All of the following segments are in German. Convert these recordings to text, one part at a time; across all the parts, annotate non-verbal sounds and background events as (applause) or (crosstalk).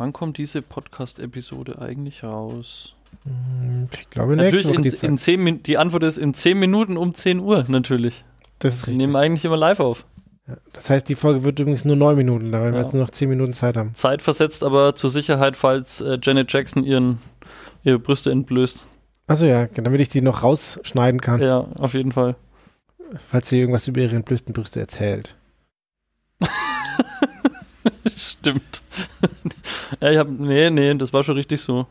Wann kommt diese Podcast-Episode eigentlich raus? Hm, Ich glaube, Natürlich, nächste Woche in, zehn Min die Antwort ist in 10 Minuten um 10 Uhr, natürlich. Das ist Wir richtig. nehmen eigentlich immer live auf. Das heißt, die Folge wird übrigens nur neun Minuten, da weil wir Ja. jetzt nur noch zehn Minuten Zeit haben. Zeit versetzt aber zur Sicherheit, falls äh, Janet Jackson ihren, ihre Brüste entblößt. Achso, ja, damit ich die noch rausschneiden kann, Ja, auf jeden Fall. falls sie irgendwas über ihre entblößten Brüste erzählt. (laughs) Stimmt. (laughs) ja, ich hab, nee, nee, das war schon richtig so.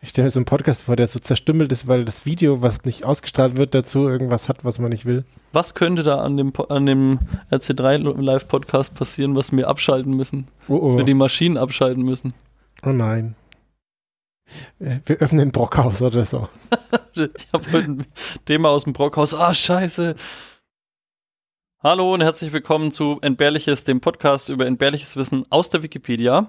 Ich stelle mir so einen Podcast vor, der so zerstümmelt ist, weil das Video, was nicht ausgestrahlt wird, dazu irgendwas hat, was man nicht will. Was könnte da an dem, an dem RC3 Live-Podcast passieren, was wir abschalten müssen? Oh, Dass oh. wir die Maschinen abschalten müssen? oh nein. Äh, Wir öffnen ein Brockhaus oder so. (laughs) Ich habe heute ein Thema aus dem Brockhaus. Ah, scheiße. Hallo und herzlich willkommen zu Entbehrliches, dem Podcast über entbehrliches Wissen aus der Wikipedia.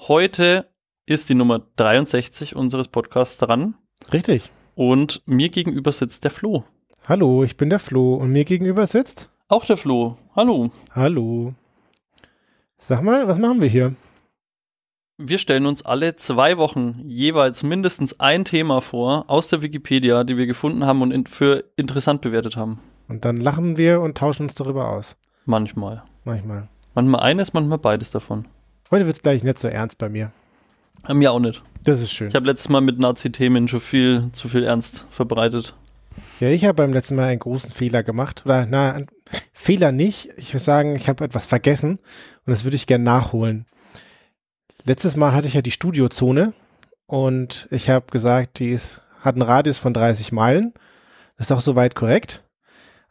Heute ist die Nummer 63 unseres Podcasts dran Richtig. und mir gegenüber sitzt der Flo. Hallo, ich bin der Flo und mir gegenüber sitzt. Auch der Flo. Hallo. Hallo. Sag mal, was machen wir hier? Wir stellen uns alle zwei Wochen jeweils mindestens ein Thema vor aus der Wikipedia, die wir gefunden haben und in, für interessant bewertet haben. Und dann lachen wir und tauschen uns darüber aus. Manchmal. Manchmal. Manchmal eines, manchmal beides davon. Heute wird es gleich nicht so ernst bei mir. Haben wir auch nicht. Das ist schön. Ich habe letztes Mal mit Nazi-Themen schon viel zu viel Ernst verbreitet. Ja, ich habe beim letzten Mal einen großen Fehler gemacht. Oder, na, Fehler nicht. Ich würde sagen, ich habe etwas vergessen und das würde ich gerne nachholen. Letztes Mal hatte ich ja die Studiozone und ich habe gesagt, die ist, hat einen Radius von 30 Meilen. Das ist auch soweit korrekt.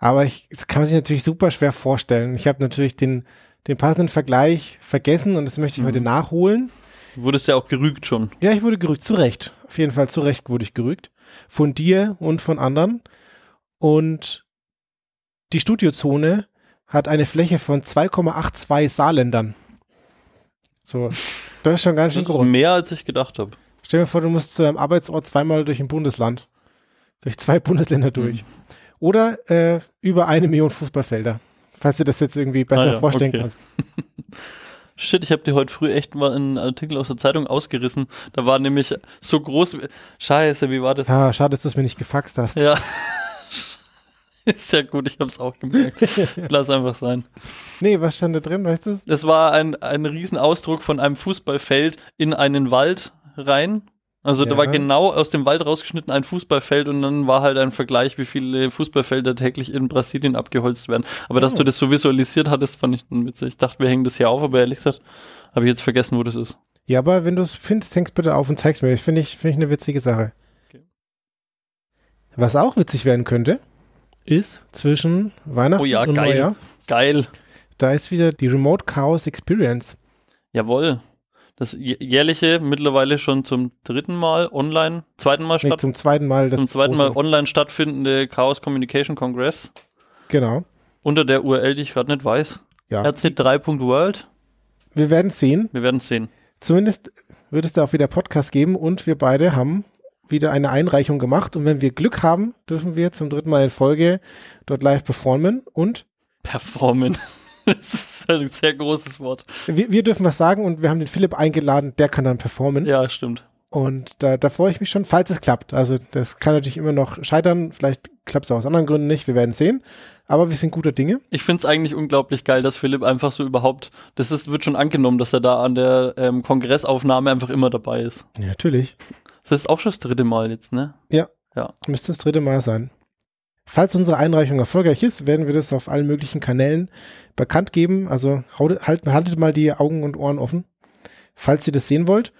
Aber ich, das kann man sich natürlich super schwer vorstellen. Ich habe natürlich den, den passenden Vergleich vergessen und das möchte ich Mhm. heute nachholen. Du wurdest ja auch gerügt schon. Ja, ich wurde gerügt, zu Recht. Auf jeden Fall zu Recht wurde ich gerügt. Von dir und von anderen. Und die Studiozone hat eine Fläche von 2,82 Saarländern. So, das ist schon ganz schön groß. mehr, als ich gedacht habe. Stell dir vor, du musst zu deinem Arbeitsort zweimal durch ein Bundesland. Durch zwei Bundesländer Mhm. Oder äh, über eine Million Fußballfelder. Falls du das jetzt irgendwie besser Ah ja, vorstellen okay. kannst. (laughs) Shit, ich habe dir heute früh echt mal einen Artikel aus der Zeitung ausgerissen. Da war nämlich so groß. Scheiße, wie war das? Ah, schade, dass du es mir nicht gefaxt hast. Ja. (laughs) Ist ja gut, ich habe es auch gemerkt. Lass einfach sein. Nee, was stand da drin, weißt du? Das war ein, ein Riesenausdruck von einem Fußballfeld in einen Wald rein. Also da Ja. war genau aus dem Wald rausgeschnitten ein Fußballfeld und dann war halt ein Vergleich, wie viele Fußballfelder täglich in Brasilien abgeholzt werden. Aber dass Oh. du das so visualisiert hattest, fand ich dann witzig. Ich dachte, wir hängen das hier auf, aber ehrlich gesagt, habe ich jetzt vergessen, wo das ist. Ja, aber wenn du es findest, hängst bitte auf und zeigst mir. Das finde ich, finde ich eine witzige Sache. Okay. Was auch witzig werden könnte, ist zwischen Weihnachten Oh ja, und geil. Neujahr. Geil. Da ist wieder die Remote Chaos Experience. Jawohl. Das jä- jährliche, mittlerweile schon zum dritten Mal online, zweiten Mal Nee, statt, zum zweiten Mal. Das zum zweiten Mal online stattfindende Chaos Communication Congress Genau. unter der URL, die ich gerade nicht weiß. Ja. rc3.world. Wir werden sehen. Wir werden es sehen. Zumindest wird es da auch wieder Podcast geben und wir beide haben wieder eine Einreichung gemacht. Und wenn wir Glück haben, dürfen wir zum dritten Mal in Folge dort live performen. Und Performen. (laughs) (laughs) Das ist ein sehr großes Wort. wir, wir dürfen was sagen und wir haben den Philipp eingeladen, der kann dann performen. Ja, stimmt. Und da, da freue ich mich schon, falls es klappt. Also das kann natürlich immer noch scheitern. Vielleicht klappt es auch aus anderen Gründen nicht. Wir werden sehen. Aber wir sind guter Dinge. Ich finde es eigentlich unglaublich geil, dass Philipp einfach so überhaupt, das ist, wird schon angenommen, dass er da an der ähm, Kongressaufnahme einfach immer dabei ist. Ja, natürlich. Das ist auch schon das dritte Mal jetzt, ne? Müsste das dritte Mal sein. Falls unsere Einreichung erfolgreich ist, werden wir das auf allen möglichen Kanälen bekannt geben. Also halt, haltet mal die Augen und Ohren offen, falls ihr das sehen wollt.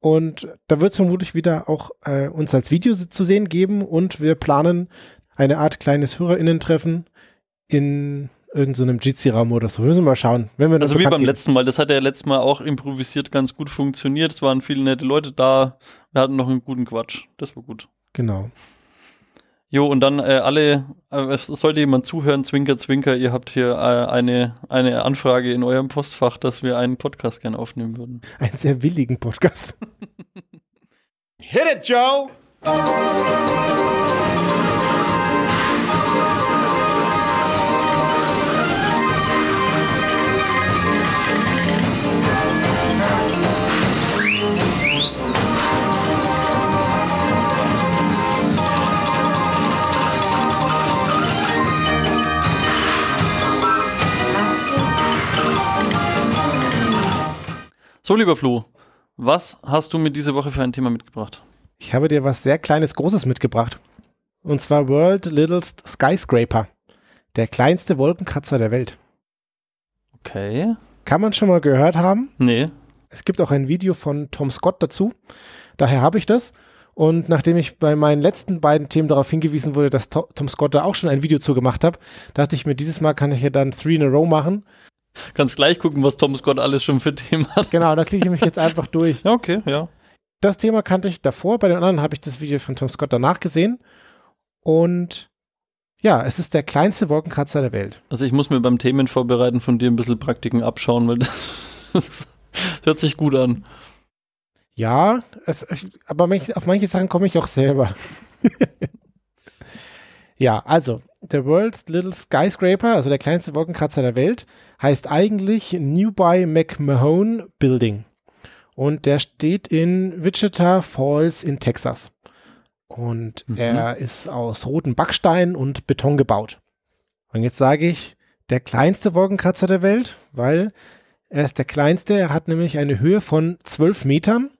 Und da wird es vermutlich wieder auch äh, uns als Video zu sehen geben und wir planen eine Art kleines HörerInnen-Treffen in irgendeinem Jitsi-Raum oder so. Wir müssen mal schauen. Wenn wir Also wie beim geben. letzten Mal. Das hat ja letztes Mal auch improvisiert ganz gut funktioniert. Es waren viele nette Leute da. Wir hatten noch einen guten Quatsch. Das war gut. Genau. Jo, und dann äh, alle, äh, es sollte jemand zuhören, Zwinker, Zwinker, ihr habt hier äh, eine, eine Anfrage in eurem Postfach, dass wir einen Podcast gerne aufnehmen würden. Einen sehr willigen Podcast. Hit it, Joe! So, lieber Flo, was hast du mir diese Woche für ein Thema mitgebracht? Ich habe dir was sehr kleines, großes mitgebracht. Und zwar World Littlest Skyscraper. Der kleinste Wolkenkratzer der Welt. Okay. Kann man schon mal gehört haben. Nee. Es gibt auch ein Video von Tom Scott dazu. Daher habe ich das. Und nachdem ich bei meinen letzten beiden Themen darauf hingewiesen wurde, dass To- Tom Scott da auch schon ein Video zu gemacht hat, dachte ich mir, dieses Mal kann ich ja dann Three in a Row machen. Kannst gleich gucken, was Tom Scott alles schon für Themen hat. Genau, da klicke ich mich jetzt einfach durch. Ja, (laughs) okay, ja. Das Thema kannte ich davor, bei den anderen habe ich das Video von Tom Scott danach gesehen. Und ja, es ist der kleinste Wolkenkratzer der Welt. Also ich muss mir beim Themenvorbereiten von dir ein bisschen Praktiken abschauen, weil (laughs) das hört sich gut an. Ja, es, aber auf manche Sachen komme ich auch selber. (laughs) ja, also, der World's Little Skyscraper, also der kleinste Wolkenkratzer der Welt, heißt eigentlich Newby McMahon Building. Und der steht in Wichita Falls in Texas. Und Mhm. er ist aus rotem Backstein und Beton gebaut. Und jetzt sage ich, der kleinste Wolkenkratzer der Welt, weil er ist der kleinste. Er hat nämlich eine Höhe von 12 Metern.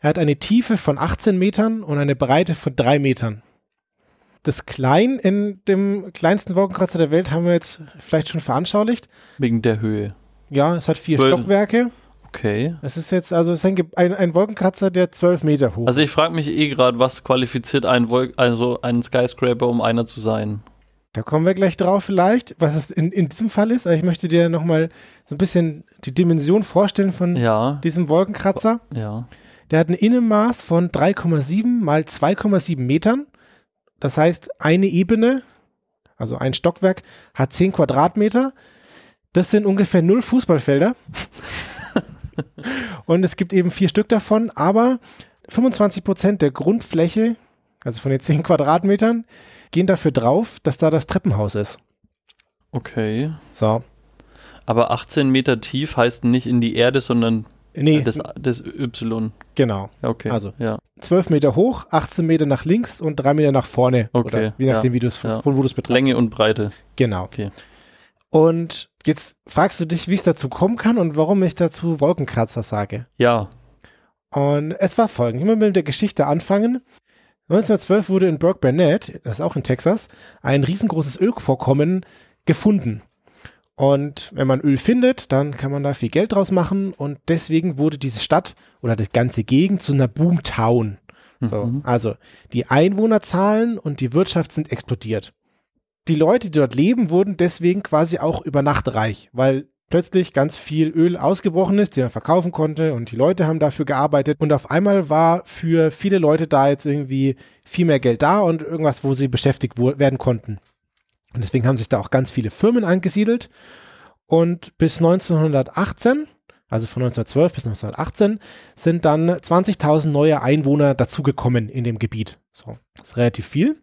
Er hat eine Tiefe von 18 Metern und eine Breite von 3 Metern. Das Klein in dem kleinsten Wolkenkratzer der Welt haben wir jetzt vielleicht schon veranschaulicht. Wegen der Höhe. Ja, es hat vier Zwölf. Stockwerke. Okay. Es ist jetzt also es ist ein, ein, ein Wolkenkratzer, der 12 Meter hoch Also ich frage mich eh gerade, was qualifiziert ein Wolk also einen Skyscraper, um einer zu sein? Da kommen wir gleich drauf vielleicht, was es in, in diesem Fall ist. Aber ich möchte dir nochmal so ein bisschen die Dimension vorstellen von Ja, diesem Wolkenkratzer. ja. Der hat ein Innenmaß von 3,7 mal 2,7 Metern. Das heißt, eine Ebene, also ein Stockwerk, hat 10 Quadratmeter. Das sind ungefähr null Fußballfelder. (laughs) Und es gibt eben vier Stück davon, aber 25 Prozent der Grundfläche, also von den 10 Quadratmetern, gehen dafür drauf, dass da das Treppenhaus ist. Okay. So. Aber 18 Meter tief heißt nicht in die Erde, sondern Nee, das, das Y. genau. Okay. Also. ja. 12 Meter hoch, 18 Meter nach links und 3 Meter nach vorne. Okay, Oder je nachdem, ja, wie du es ja. von wo du es betrachtest. Länge und Breite. Genau. Okay. Und jetzt fragst du dich, wie es dazu kommen kann und warum ich dazu Wolkenkratzer sage. Ja. Und es war folgendes. Ich will mit der Geschichte anfangen. 1912 wurde in Burke Burnett, das ist auch in Texas, ein riesengroßes Ölvorkommen gefunden. Und wenn man Öl findet, dann kann man da viel Geld draus machen und deswegen wurde diese Stadt oder die ganze Gegend zu einer Boomtown. So, Mhm. also die Einwohnerzahlen und die Wirtschaft sind explodiert. Die Leute, die dort leben, wurden deswegen quasi auch über Nacht reich, weil plötzlich ganz viel Öl ausgebrochen ist, die man verkaufen konnte und die Leute haben dafür gearbeitet und auf einmal war für viele Leute da jetzt irgendwie viel mehr Geld da und irgendwas, wo sie beschäftigt werden konnten. Und deswegen haben sich da auch ganz viele Firmen angesiedelt und bis 1918 also von 1912 bis 1918, sind dann 20.000 neue Einwohner dazugekommen in dem Gebiet. So, das ist relativ viel.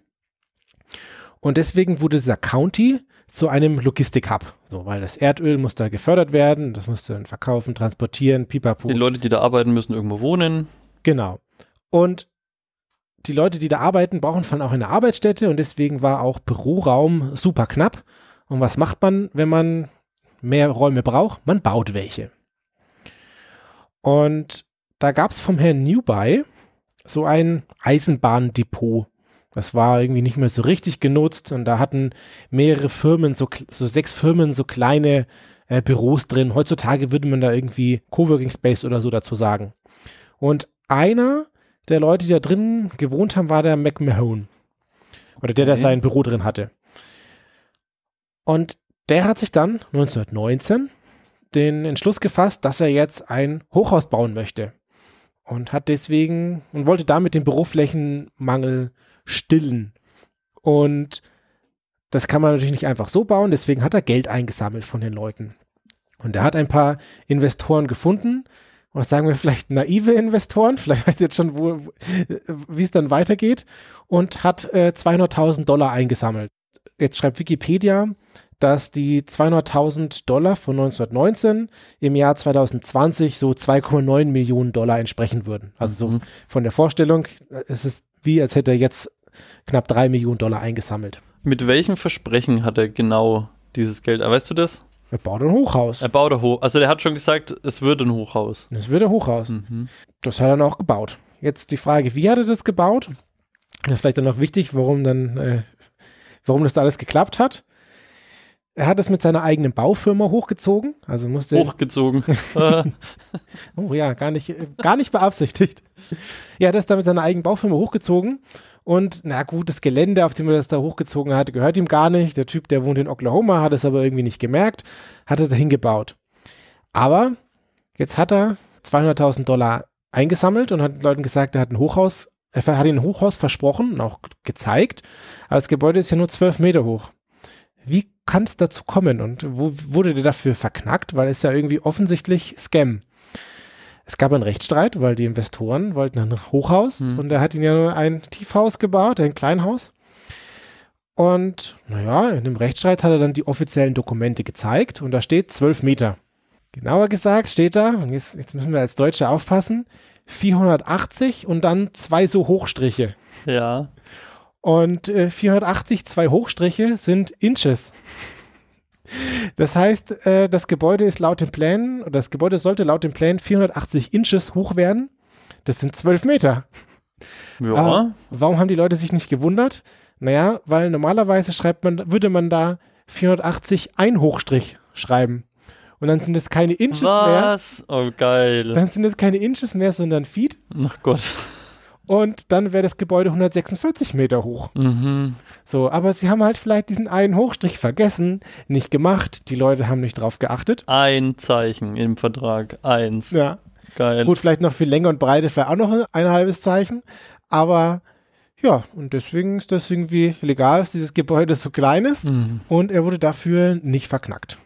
Und deswegen wurde dieser County zu einem Logistik-Hub. So, weil das Erdöl muss da gefördert werden, das musste dann verkaufen, transportieren, pipapo. Die Leute, die da arbeiten, müssen irgendwo wohnen. Genau. Und die Leute, die da arbeiten, brauchen vor allem auch eine Arbeitsstätte und deswegen war auch Büroraum super knapp. Und was macht man, wenn man mehr Räume braucht? Man baut welche. Und da gab es vom Herrn Newby so ein Eisenbahndepot. Das war irgendwie nicht mehr so richtig genutzt und da hatten mehrere Firmen, so, so sechs Firmen, so kleine äh, Büros drin. Heutzutage würde man da irgendwie Coworking Space oder so dazu sagen. Und einer der Leute, die da drin gewohnt haben, war der McMahon. Oder der, der Okay. sein Büro drin hatte. Und der hat sich dann 1919 den Entschluss gefasst, dass er jetzt ein Hochhaus bauen möchte. Und hat deswegen und wollte damit den Büroflächenmangel stillen. Und das kann man natürlich nicht einfach so bauen, deswegen hat er Geld eingesammelt von den Leuten. Und er hat ein paar Investoren gefunden, was sagen wir vielleicht naive Investoren, vielleicht weiß jetzt schon, wo, wie es dann weitergeht, und hat äh, 200.000 Dollar eingesammelt. Jetzt schreibt Wikipedia, dass die 200.000 Dollar von 1919 im Jahr 2020 so 2,9 Millionen Dollar entsprechen würden. Also so Mhm. von der Vorstellung, es ist wie, als hätte er jetzt knapp 3 Millionen Dollar eingesammelt. Mit welchem Versprechen hat er genau dieses Geld? Ah, Weißt du das? Er baut ein Hochhaus. Er baut ein Hoch. Also der hat schon gesagt, es wird ein Hochhaus. Das wird ein Hochhaus. Mhm. Das hat er dann auch gebaut. Jetzt die Frage, wie hat er das gebaut? Das ist vielleicht dann noch wichtig, warum dann, äh, warum das da alles geklappt hat. Er hat es mit seiner eigenen Baufirma hochgezogen, also musste Hochgezogen. (laughs) Oh ja, gar nicht, äh, gar nicht beabsichtigt. Ja, das da mit seiner eigenen Baufirma hochgezogen. Und na gut, das Gelände, auf dem er das da hochgezogen hat, gehört ihm gar nicht. Der Typ, der wohnt in Oklahoma, hat es aber irgendwie nicht gemerkt, hat es dahin gebaut. Aber jetzt hat er 200.000 Dollar eingesammelt und hat Leuten gesagt, er hat ein Hochhaus, er hat ein Hochhaus versprochen und auch gezeigt. Aber das Gebäude ist ja nur 12 Meter hoch. Wie kann es dazu kommen und wo wurde der dafür verknackt? Weil es ja irgendwie offensichtlich Scam. Es gab einen Rechtsstreit, weil die Investoren wollten ein Hochhaus Hm. und er hat ihnen ja nur ein Tiefhaus gebaut, ein Kleinhaus. Und naja, in dem Rechtsstreit hat er dann die offiziellen Dokumente gezeigt und da steht 12 Meter. Genauer gesagt steht da, und jetzt, jetzt müssen wir als Deutsche aufpassen, 480 und dann zwei so Hochstriche. ja. Und äh, 480, zwei Hochstriche sind Inches. Das heißt, äh, das Gebäude ist laut den Plänen, oder das Gebäude sollte laut den Plänen 480 Inches hoch werden. Das sind 12 Meter. Ja. Ah, warum haben die Leute sich nicht gewundert? Naja, weil normalerweise schreibt man, würde man da 480 ein Hochstrich schreiben. Und dann sind es keine Inches mehr. Was? Oh, geil. Dann sind es keine Inches mehr, sondern Feet. Ach Gott. Und dann wäre das Gebäude 146 Meter hoch. Mhm. So, aber sie haben halt vielleicht diesen einen Hochstrich vergessen, nicht gemacht. Die Leute haben nicht drauf geachtet. Ein Zeichen im Vertrag. Eins. Ja. Geil. Gut, vielleicht noch viel Länge und Breite, vielleicht auch noch ein halbes Zeichen. Aber ja, und deswegen ist das irgendwie legal, dass dieses Gebäude so klein ist. Mhm. Und er wurde dafür nicht verknackt.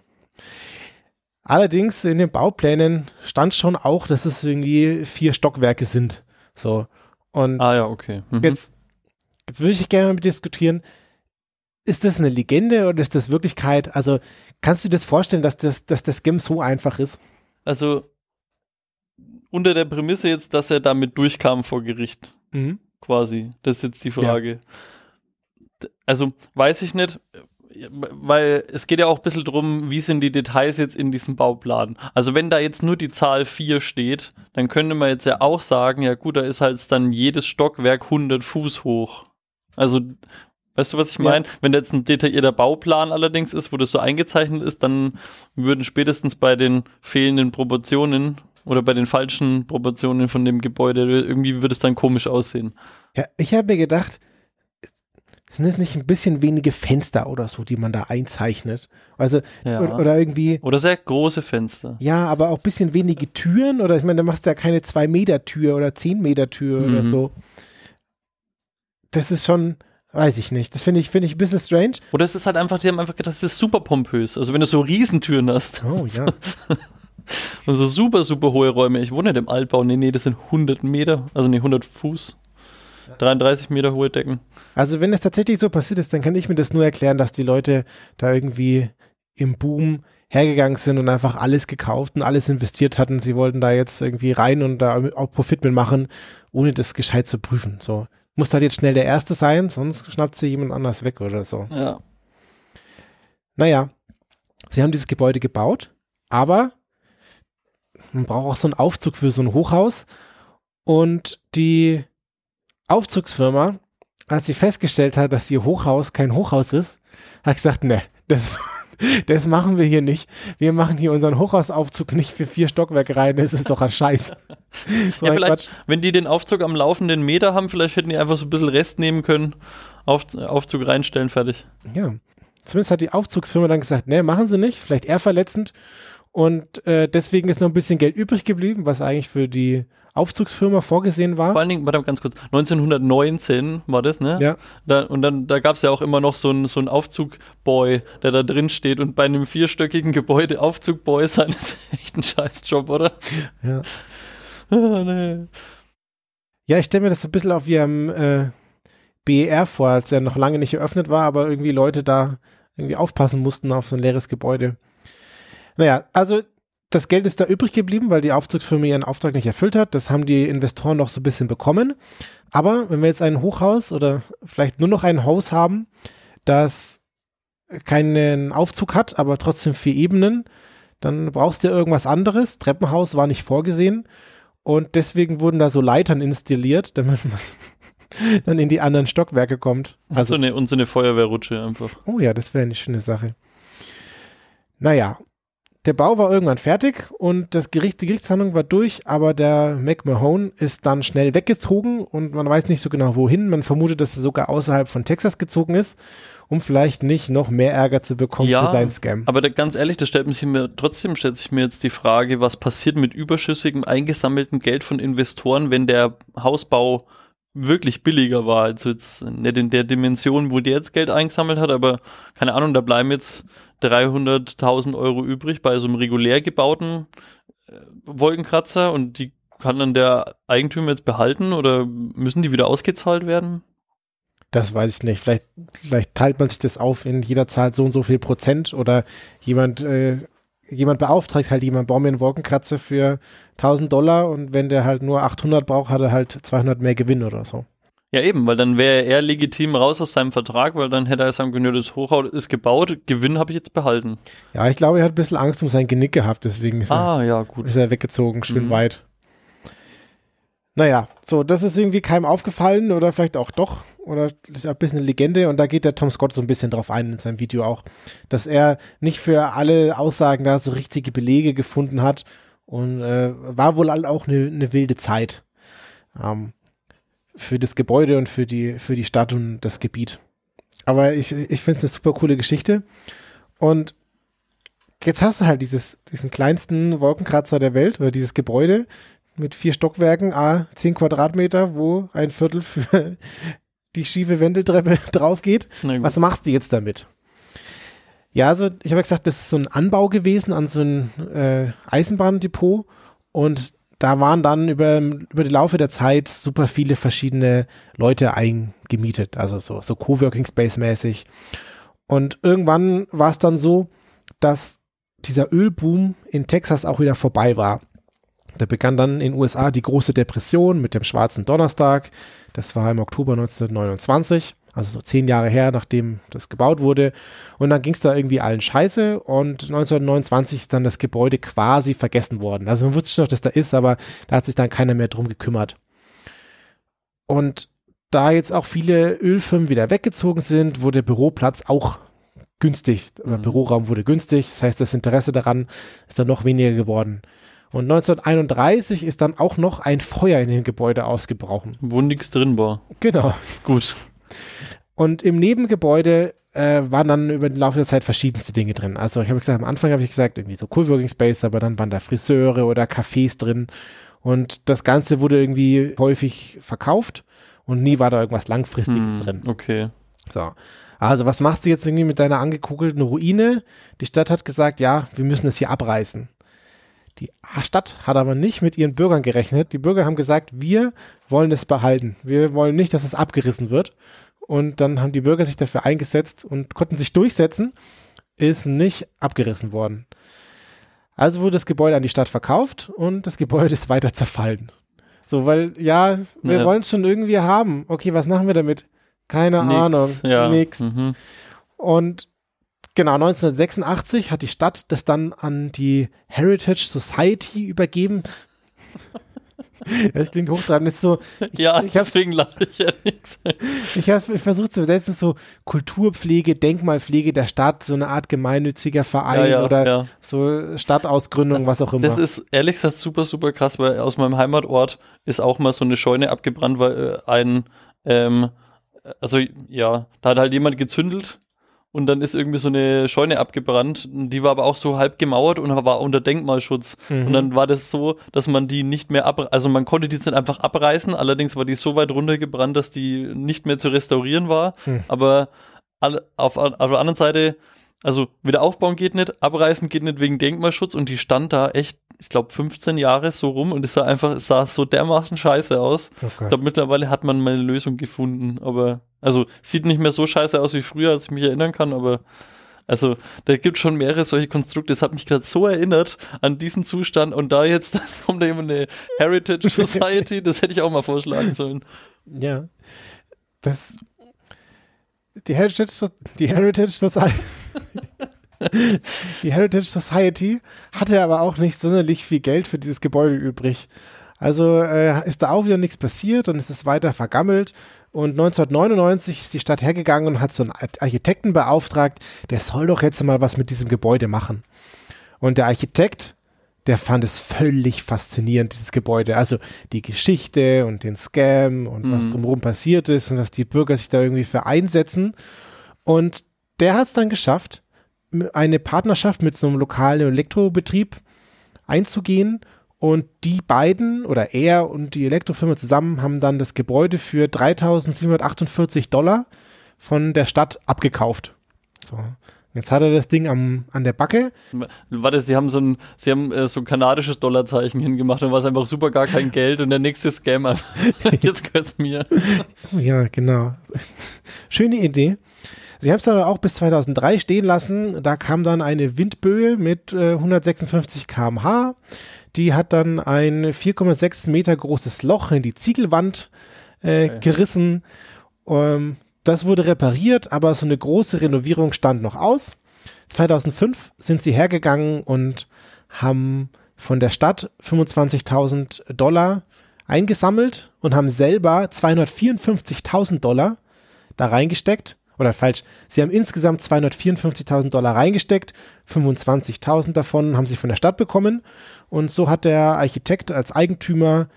Allerdings in den Bauplänen stand schon auch, dass es irgendwie vier Stockwerke sind. So. Und Ah ja, okay. Mhm. Jetzt, jetzt würde ich gerne mit diskutieren, ist das eine Legende oder ist das Wirklichkeit? Also kannst du dir das vorstellen, dass das, dass das Game so einfach ist? Also unter der Prämisse jetzt, dass er damit durchkam vor Gericht, Mhm. quasi. Das ist jetzt die Frage. D- Also weiß ich nicht, weil es geht ja auch ein bisschen drum, wie sind die Details jetzt in diesem Bauplan. Also wenn da jetzt nur die Zahl 4 steht, dann könnte man jetzt ja auch sagen, ja gut, da ist halt dann jedes Stockwerk 100 Fuß hoch. Also Weißt du, was ich Ja. meine? Wenn da jetzt ein detaillierter Bauplan allerdings ist, wo das so eingezeichnet ist, dann würden spätestens bei den fehlenden Proportionen oder bei den falschen Proportionen von dem Gebäude irgendwie würde es dann komisch aussehen. Ja, ich habe mir gedacht, sind es nicht ein bisschen wenige Fenster oder so, die man da einzeichnet? Also, Ja. oder, oder irgendwie, Oder sehr große Fenster. ja, aber auch ein bisschen wenige Türen oder ich meine, da machst du ja keine 2 Meter Tür oder 10 Meter Tür oder Mhm. so. Das ist schon, weiß ich nicht. Das finde ich, finde ich ein bisschen strange. Oder es ist halt einfach, die haben einfach gedacht, das ist super pompös. Also wenn du so Riesentüren hast Oh ja. (laughs) und so super, super hohe Räume. Ich wohne nicht im Altbau. Nee, nee, das sind 100 Meter, also nee, 100 Fuß. 33 Meter hohe Decken. Also wenn es tatsächlich so passiert ist, dann kann ich mir das nur erklären, dass die Leute da irgendwie im Boom hergegangen sind und einfach alles gekauft und alles investiert hatten. Sie wollten da jetzt irgendwie rein und da auch Profit mitmachen, ohne das gescheit zu prüfen. So. Muss halt jetzt schnell der Erste sein, sonst schnappt sie jemand anders weg oder so. Ja. Naja, sie haben dieses Gebäude gebaut, aber man braucht auch so einen Aufzug für so ein Hochhaus. Und die Aufzugsfirma, als sie festgestellt hat, dass ihr Hochhaus kein Hochhaus ist, hat gesagt, ne, das, (laughs) das machen wir hier nicht. Wir machen hier unseren Hochhausaufzug nicht für vier Stockwerke rein. Das ist doch ein Scheiß. (laughs) So ja, ein vielleicht, wenn die den Aufzug am laufenden Meter haben, vielleicht hätten die einfach so ein bisschen Rest nehmen können. Auf, Aufzug reinstellen, fertig. Ja. Zumindest hat die Aufzugsfirma dann gesagt, ne, machen sie nicht, vielleicht eher verletzend. Und äh, deswegen ist noch ein bisschen Geld übrig geblieben, was eigentlich für die Aufzugsfirma vorgesehen Vor war. allen Dingen, warte mal ganz kurz, 1919 war das, ne? Ja. Da, und dann, da gab es ja auch immer noch so einen so einen Aufzugboy, der da drin steht und bei einem vierstöckigen Gebäude Aufzugboy sein, (laughs) ist echt ein Scheißjob, oder? Ja, (laughs) Ah, nee. ja ich stelle mir das so ein bisschen auf ihrem äh, BER vor, als er noch lange nicht eröffnet war, aber irgendwie Leute da irgendwie aufpassen mussten auf so ein leeres Gebäude. Naja, also das Geld ist da übrig geblieben, weil die Aufzugsfirma ihren Auftrag nicht erfüllt hat. Das haben die Investoren noch so ein bisschen bekommen. Aber wenn wir jetzt ein Hochhaus oder vielleicht nur noch ein Haus haben, das keinen Aufzug hat, aber trotzdem vier Ebenen, dann brauchst du irgendwas anderes. Treppenhaus war nicht vorgesehen und deswegen wurden da so Leitern installiert, (laughs) damit man dann in die anderen Stockwerke kommt. Also, und so eine, und so eine Feuerwehrrutsche einfach. Oh ja, das wäre eine schöne Sache. Naja, der Bau war irgendwann fertig und das Gericht, die Gerichtshandlung war durch, aber der McMahon ist dann schnell weggezogen und man weiß nicht so genau wohin. Man vermutet, dass er sogar außerhalb von Texas gezogen ist, um vielleicht nicht noch mehr Ärger zu bekommen ja, für seinen Scam. Aber da, ganz ehrlich, da stellt sich mir trotzdem stellt sich mir jetzt die Frage, was passiert mit überschüssigem eingesammelten Geld von Investoren, wenn der Hausbau wirklich billiger war. Also jetzt nicht in der Dimension, wo der jetzt Geld eingesammelt hat, aber keine Ahnung, da bleiben jetzt 300.000 Euro übrig bei so einem regulär gebauten äh, Wolkenkratzer und die kann dann der Eigentümer jetzt behalten oder müssen die wieder ausgezahlt werden? Das weiß ich nicht. Vielleicht, vielleicht teilt man sich das auf in jeder zahlt so und so viel Prozent oder jemand, äh, jemand beauftragt halt jemand, bau mir einen Wolkenkratzer für 1000 Dollar und wenn der halt nur 800 braucht, hat er halt 200 mehr Gewinn oder so. Ja, eben, weil dann wäre er legitim raus aus seinem Vertrag, weil dann hätte er sagen können, das Hochhaus ist gebaut, Gewinn habe ich jetzt behalten. Ja, ich glaube, er hat ein bisschen Angst um sein Genick gehabt, deswegen ist, ah, er, ja, gut. ist er weggezogen, schön mhm. weit. Naja, so, das ist irgendwie keinem aufgefallen oder vielleicht auch doch. Oder ist ein bisschen eine Legende und da geht der Tom Scott so ein bisschen drauf ein in seinem Video auch, dass er nicht für alle Aussagen da so richtige Belege gefunden hat und äh, war wohl auch eine, eine wilde Zeit. Ähm, für das Gebäude und für die, für die Stadt und das Gebiet. Aber ich, ich finde es eine super coole Geschichte. Und jetzt hast du halt dieses, diesen kleinsten Wolkenkratzer der Welt oder dieses Gebäude mit vier Stockwerken, a 10 Quadratmeter, wo ein Viertel für (laughs) die schiefe Wendeltreppe (laughs) drauf geht. Was machst du jetzt damit? Ja, also ich habe gesagt, das ist so ein Anbau gewesen an so ein äh, Eisenbahndepot und da waren dann über, über die Laufe der Zeit super viele verschiedene Leute eingemietet, also so, so Coworking Space mäßig. Und irgendwann war es dann so, dass dieser Ölboom in Texas auch wieder vorbei war. Da begann dann in den USA die große Depression mit dem schwarzen Donnerstag. Das war im Oktober 1929 also so zehn Jahre her, nachdem das gebaut wurde. Und dann ging es da irgendwie allen scheiße und 1929 ist dann das Gebäude quasi vergessen worden. Also man wusste schon, dass das da ist, aber da hat sich dann keiner mehr drum gekümmert. Und da jetzt auch viele Ölfirmen wieder weggezogen sind, wurde der Büroplatz auch günstig, mhm. Büroraum wurde günstig. Das heißt, das Interesse daran ist dann noch weniger geworden. Und 1931 ist dann auch noch ein Feuer in dem Gebäude ausgebrochen. Wo nichts drin war. Genau. Gut. Und im Nebengebäude äh, waren dann über den Laufe der Zeit verschiedenste Dinge drin. Also ich habe gesagt, am Anfang habe ich gesagt, irgendwie so Coolworking Space, aber dann waren da Friseure oder Cafés drin. Und das Ganze wurde irgendwie häufig verkauft und nie war da irgendwas Langfristiges hm, drin. Okay. So. Also was machst du jetzt irgendwie mit deiner angekugelten Ruine? Die Stadt hat gesagt, ja, wir müssen es hier abreißen. Die Stadt hat aber nicht mit ihren Bürgern gerechnet. Die Bürger haben gesagt, wir wollen es behalten. Wir wollen nicht, dass es abgerissen wird. Und dann haben die Bürger sich dafür eingesetzt und konnten sich durchsetzen, ist nicht abgerissen worden. Also wurde das Gebäude an die Stadt verkauft und das Gebäude ist weiter zerfallen. So, weil, ja, wir ja. wollen es schon irgendwie haben. Okay, was machen wir damit? Keine nix, Ahnung. Ja. Nix. Mhm. Und genau, 1986 hat die Stadt das dann an die Heritage Society übergeben. Das klingt hochtrabend. Das ist so, ich, ja, ich deswegen lache ich ja nichts. Ich habe versucht zu übersetzen, so Kulturpflege, Denkmalpflege der Stadt, so eine Art gemeinnütziger Verein ja, ja, oder ja. so Stadtausgründung, also, was auch immer. Das ist ehrlich gesagt super, super krass, weil aus meinem Heimatort ist auch mal so eine Scheune abgebrannt, weil äh, ein, ähm, also ja, da hat halt jemand gezündelt und dann ist irgendwie so eine Scheune abgebrannt. Die war aber auch so halb gemauert und war unter Denkmalschutz. Mhm. Und dann war das so, dass man die nicht mehr ab, also man konnte die jetzt nicht einfach abreißen. Allerdings war die so weit runtergebrannt, dass die nicht mehr zu restaurieren war. Mhm. Aber auf, auf der anderen Seite also wieder aufbauen geht nicht, abreißen geht nicht wegen Denkmalschutz und die stand da echt, ich glaube, 15 Jahre so rum und es sah einfach, es sah so dermaßen scheiße aus. Okay. Oh ich glaube, mittlerweile hat man mal eine Lösung gefunden, aber also sieht nicht mehr so scheiße aus wie früher, als ich mich erinnern kann, aber also da gibt schon mehrere solche Konstrukte. Das hat mich gerade so erinnert an diesen Zustand und da jetzt (laughs) kommt da jemand eine Heritage (laughs) Society, das hätte ich auch mal vorschlagen sollen. Ja. Das die Heritage, die Heritage Society Die Heritage Society hatte aber auch nicht sonderlich viel Geld für dieses Gebäude übrig. Also äh, ist da auch wieder nichts passiert und es ist weiter vergammelt. Und 1999 ist die Stadt hergegangen und hat so einen Architekten beauftragt, der soll doch jetzt mal was mit diesem Gebäude machen. Und der Architekt, der fand es völlig faszinierend, dieses Gebäude. Also die Geschichte und den Scam und mhm. was drumherum passiert ist und dass die Bürger sich da irgendwie für einsetzen. Und der hat es dann geschafft, eine Partnerschaft mit so einem lokalen Elektrobetrieb einzugehen. Und die beiden oder er und die Elektrofirma zusammen haben dann das Gebäude für 3748 Dollar von der Stadt abgekauft. So. Jetzt hat er das Ding am, an der Backe. Warte, sie haben so ein, sie haben äh, so ein kanadisches Dollarzeichen hingemacht und war es einfach super gar kein (laughs) Geld und der nächste Scammer. (laughs) Jetzt gehört's mir. Ja, genau. Schöne Idee. Sie haben es dann auch bis 2003 stehen lassen. Da kam dann eine Windböe mit äh, 156 km/h. Die hat dann ein 4,6 Meter großes Loch in die Ziegelwand äh, okay. gerissen. Ähm, das wurde repariert, aber so eine große Renovierung stand noch aus. 2005 sind sie hergegangen und haben von der Stadt 25.000 Dollar eingesammelt und haben selber 254.000 Dollar da reingesteckt oder falsch, sie haben insgesamt 254.000 Dollar reingesteckt, 25.000 davon haben sie von der Stadt bekommen und so hat der Architekt als Eigentümer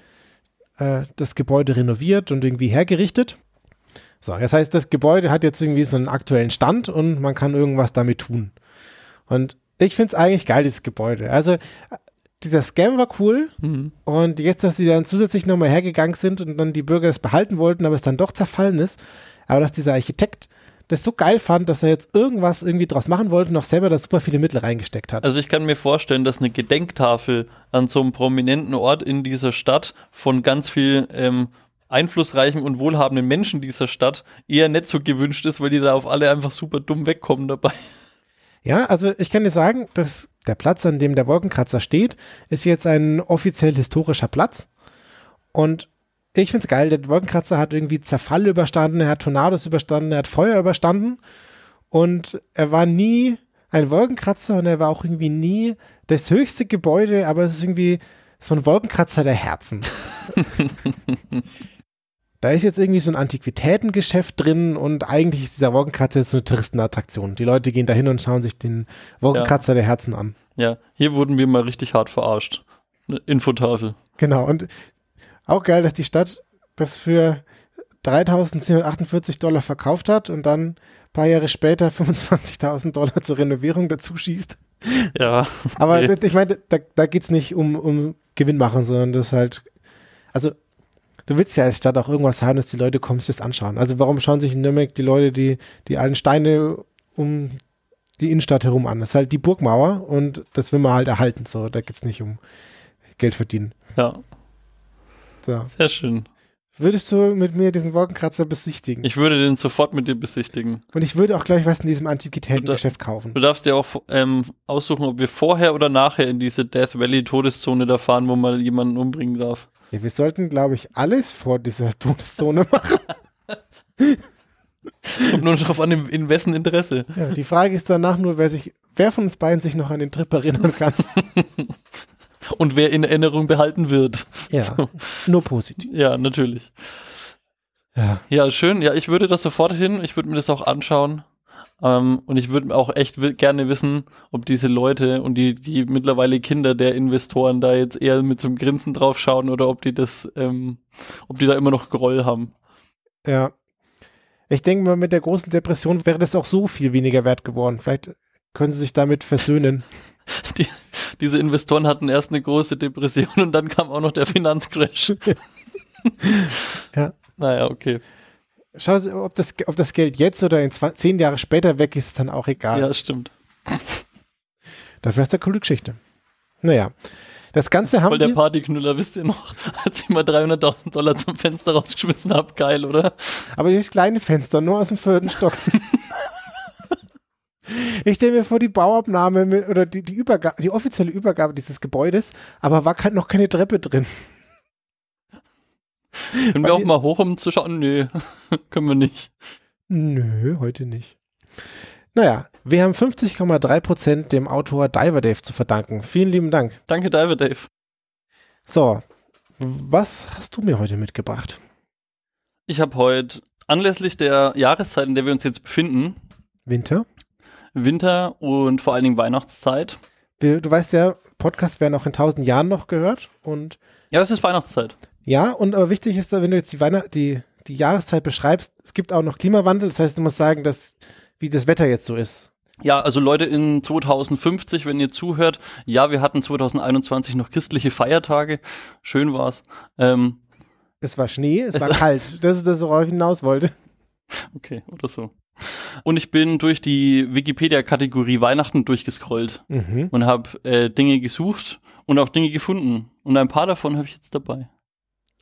äh, das Gebäude renoviert und irgendwie hergerichtet. So, das heißt, das Gebäude hat jetzt irgendwie so einen aktuellen Stand und man kann irgendwas damit tun. Und ich finde es eigentlich geil, dieses Gebäude. Also dieser Scam war cool mhm. und jetzt, dass sie dann zusätzlich nochmal hergegangen sind und dann die Bürger das behalten wollten, aber es dann doch zerfallen ist, aber dass dieser Architekt das so geil fand, dass er jetzt irgendwas irgendwie draus machen wollte und auch selber da super viele Mittel reingesteckt hat. Also ich kann mir vorstellen, dass eine Gedenktafel an so einem prominenten Ort in dieser Stadt von ganz viel ähm, einflussreichen und wohlhabenden Menschen dieser Stadt eher nicht so gewünscht ist, weil die da auf alle einfach super dumm wegkommen dabei. Ja, also ich kann dir sagen, dass der Platz, an dem der Wolkenkratzer steht, ist jetzt ein offiziell historischer Platz. Und ich finde es geil, der Wolkenkratzer hat irgendwie Zerfall überstanden, er hat Tornados überstanden, er hat Feuer überstanden und er war nie ein Wolkenkratzer und er war auch irgendwie nie das höchste Gebäude, aber es ist irgendwie so ein Wolkenkratzer der Herzen. (laughs) da ist jetzt irgendwie so ein Antiquitätengeschäft drin und eigentlich ist dieser Wolkenkratzer jetzt eine Touristenattraktion. Die Leute gehen da hin und schauen sich den Wolkenkratzer ja. der Herzen an. Ja, hier wurden wir mal richtig hart verarscht. Eine Infotafel. Genau, und auch geil, dass die Stadt das für 3.748 Dollar verkauft hat und dann ein paar Jahre später (laughs) 25.000 Dollar zur Renovierung dazu schießt. Ja. Aber ich meine, da, da geht es nicht um, um Gewinn machen, sondern das halt, also du willst ja als Stadt auch irgendwas haben, dass die Leute kommen sich das anschauen. Also warum schauen sich in Nürnberg die Leute die, die alten Steine um die Innenstadt herum an? Das ist halt die Burgmauer und das will man halt erhalten. So, da geht es nicht um Geld verdienen. Ja. So. Sehr schön. Würdest du mit mir diesen Wolkenkratzer besichtigen? Ich würde den sofort mit dir besichtigen. Und ich würde auch gleich was in diesem Antiquitätengeschäft kaufen. Du darfst dir auch ähm, aussuchen, ob wir vorher oder nachher in diese Death Valley Todeszone da fahren, wo man jemanden umbringen darf. Ja, wir sollten, glaube ich, alles vor dieser (laughs) Todeszone machen. Kommt nur darauf an, in, wessen Interesse. Ja, die Frage ist danach nur, wer sich, wer von uns beiden sich noch an den Trip erinnern kann. (laughs) und wer in Erinnerung behalten wird. Ja, so. nur positiv. Ja, natürlich. Ja. ja, schön. Ja, ich würde das sofort hin. Ich würde mir das auch anschauen. Ähm, und ich würde auch echt gerne wissen, ob diese Leute und die, die mittlerweile Kinder der Investoren da jetzt eher mit so einem Grinsen drauf schauen oder ob die das, ähm, ob die da immer noch Groll haben. Ja. Ich denke mal, mit der großen Depression wäre das auch so viel weniger wert geworden. Vielleicht können sie sich damit versöhnen. (laughs) Die, diese Investoren hatten erst eine große Depression und dann kam auch noch der Finanzcrash. (laughs) ja. Naja, okay. Schau, ob das, ob das Geld jetzt oder in 20, zehn Jahre später weg ist, ist dann auch egal. Ja, stimmt. Dafür ist eine coole Geschichte. Naja. Das Ganze haben Voll der Partyknüller, wisst ihr noch, (laughs) als ich mal 300.000 Dollar zum Fenster rausgeschmissen habe. Geil, oder? Aber dieses kleine Fenster, nur aus dem vierten Stock. (laughs) Ich stelle mir vor, die Bauabnahme mit, oder die, die, Übergabe, die offizielle Übergabe dieses Gebäudes, aber war noch keine Treppe drin. (laughs) Können wir auch mal hoch, um zu schauen? Nö, (laughs) können wir nicht. Nö, heute nicht. Naja, wir haben 50,3% dem Autor Diver Dave zu verdanken. Vielen lieben Dank. Danke, Diver Dave. So, was hast du mir heute mitgebracht? Ich habe heute anlässlich der Jahreszeit, in der wir uns jetzt befinden, Winter? Winter und vor allen Dingen Weihnachtszeit. Wir, du weißt ja, Podcasts werden auch in tausend Jahren noch gehört und Ja, es ist Weihnachtszeit. ja, und aber wichtig ist, wenn du jetzt die, Weihnacht die, die Jahreszeit beschreibst, es gibt auch noch Klimawandel, das heißt, du musst sagen, dass, wie das Wetter jetzt so ist. Ja, also Leute in 2050, wenn ihr zuhört, ja, wir hatten 2021 noch christliche Feiertage. Schön war's. Ähm, Es war Schnee, es Es war war- kalt. Das ist das, worauf ich hinaus wollte. (laughs) okay, oder so. Und ich bin durch die Wikipedia-Kategorie Weihnachten durchgescrollt Mhm. und habe äh, Dinge gesucht und auch Dinge gefunden. Und ein paar davon habe ich jetzt dabei.